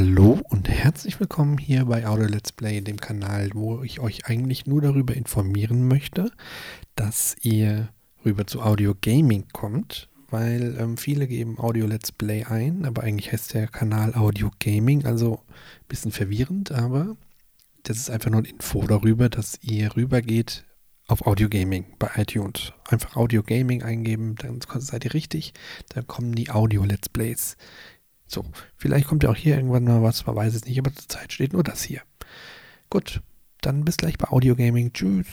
Hallo und herzlich willkommen hier bei Audio Let's Play, dem Kanal, wo ich euch eigentlich nur darüber informieren möchte, dass ihr rüber zu Audio Gaming kommt, weil ähm, viele geben Audio Let's Play ein, aber eigentlich heißt der Kanal Audio Gaming, also ein bisschen verwirrend, aber das ist einfach nur ein Info darüber, dass ihr rübergeht auf Audio Gaming bei iTunes. Einfach Audio Gaming eingeben, dann seid ihr richtig, da kommen die Audio Let's Plays. So, vielleicht kommt ja auch hier irgendwann mal was, man weiß es nicht, aber zur Zeit steht nur das hier. Gut, dann bis gleich bei Audio Gaming. Tschüss.